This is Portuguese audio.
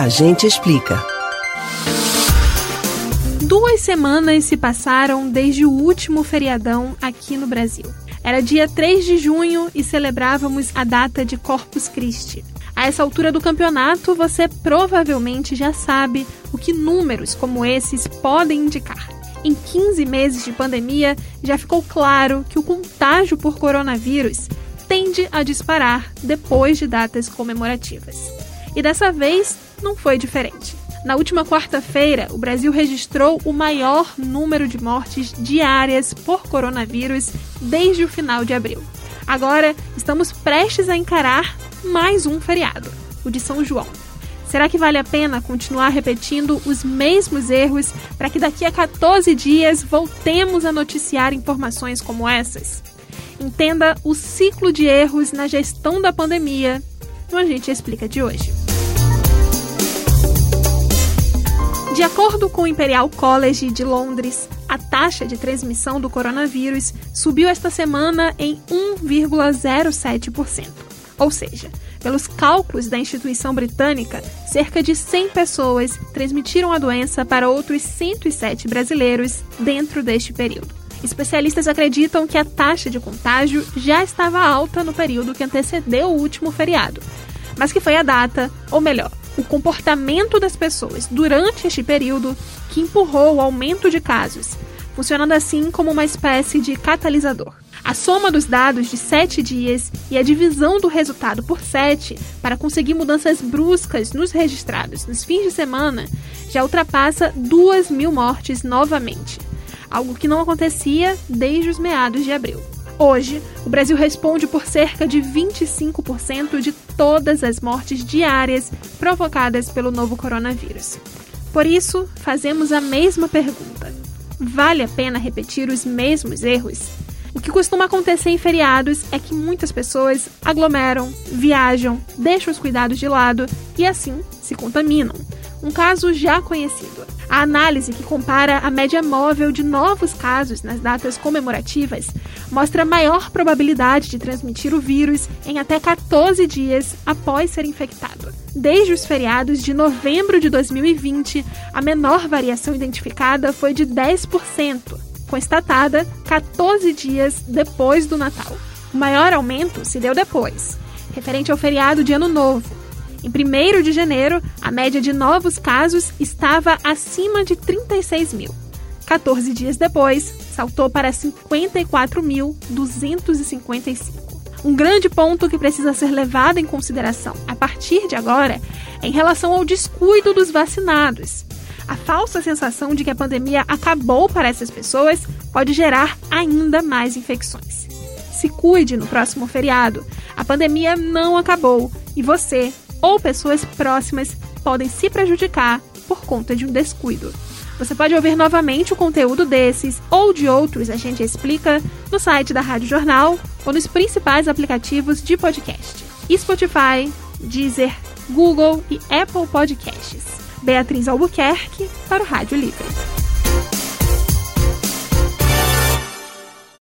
A gente explica. Duas semanas se passaram desde o último feriadão aqui no Brasil. Era dia 3 de junho e celebrávamos a data de Corpus Christi. A essa altura do campeonato, você provavelmente já sabe o que números como esses podem indicar. Em 15 meses de pandemia, já ficou claro que o contágio por coronavírus tende a disparar depois de datas comemorativas. E dessa vez não foi diferente. Na última quarta-feira, o Brasil registrou o maior número de mortes diárias por coronavírus desde o final de abril. Agora, estamos prestes a encarar mais um feriado, o de São João. Será que vale a pena continuar repetindo os mesmos erros para que daqui a 14 dias voltemos a noticiar informações como essas? Entenda o ciclo de erros na gestão da pandemia no A Gente Explica de hoje. De acordo com o Imperial College de Londres, a taxa de transmissão do coronavírus subiu esta semana em 1,07%. Ou seja, pelos cálculos da instituição britânica, cerca de 100 pessoas transmitiram a doença para outros 107 brasileiros dentro deste período. Especialistas acreditam que a taxa de contágio já estava alta no período que antecedeu o último feriado, mas que foi a data, ou melhor, o comportamento das pessoas durante este período que empurrou o aumento de casos, funcionando assim como uma espécie de catalisador. A soma dos dados de sete dias e a divisão do resultado por sete para conseguir mudanças bruscas nos registrados nos fins de semana já ultrapassa duas mil mortes novamente, algo que não acontecia desde os meados de abril. Hoje, o Brasil responde por cerca de 25% de todas as mortes diárias provocadas pelo novo coronavírus. Por isso, fazemos a mesma pergunta: vale a pena repetir os mesmos erros? O que costuma acontecer em feriados é que muitas pessoas aglomeram, viajam, deixam os cuidados de lado e assim se contaminam. Um caso já conhecido. A análise que compara a média móvel de novos casos nas datas comemorativas mostra maior probabilidade de transmitir o vírus em até 14 dias após ser infectado. Desde os feriados de novembro de 2020, a menor variação identificada foi de 10%, constatada 14 dias depois do Natal. O maior aumento se deu depois, referente ao feriado de Ano Novo, em 1 de janeiro, a média de novos casos estava acima de 36 mil. 14 dias depois, saltou para 54.255. Um grande ponto que precisa ser levado em consideração a partir de agora é em relação ao descuido dos vacinados. A falsa sensação de que a pandemia acabou para essas pessoas pode gerar ainda mais infecções. Se cuide no próximo feriado. A pandemia não acabou e você ou pessoas próximas podem se prejudicar por conta de um descuido. Você pode ouvir novamente o conteúdo desses ou de outros a gente explica no site da Rádio Jornal ou nos principais aplicativos de podcast: Spotify, Deezer, Google e Apple Podcasts. Beatriz Albuquerque para o Rádio Livre.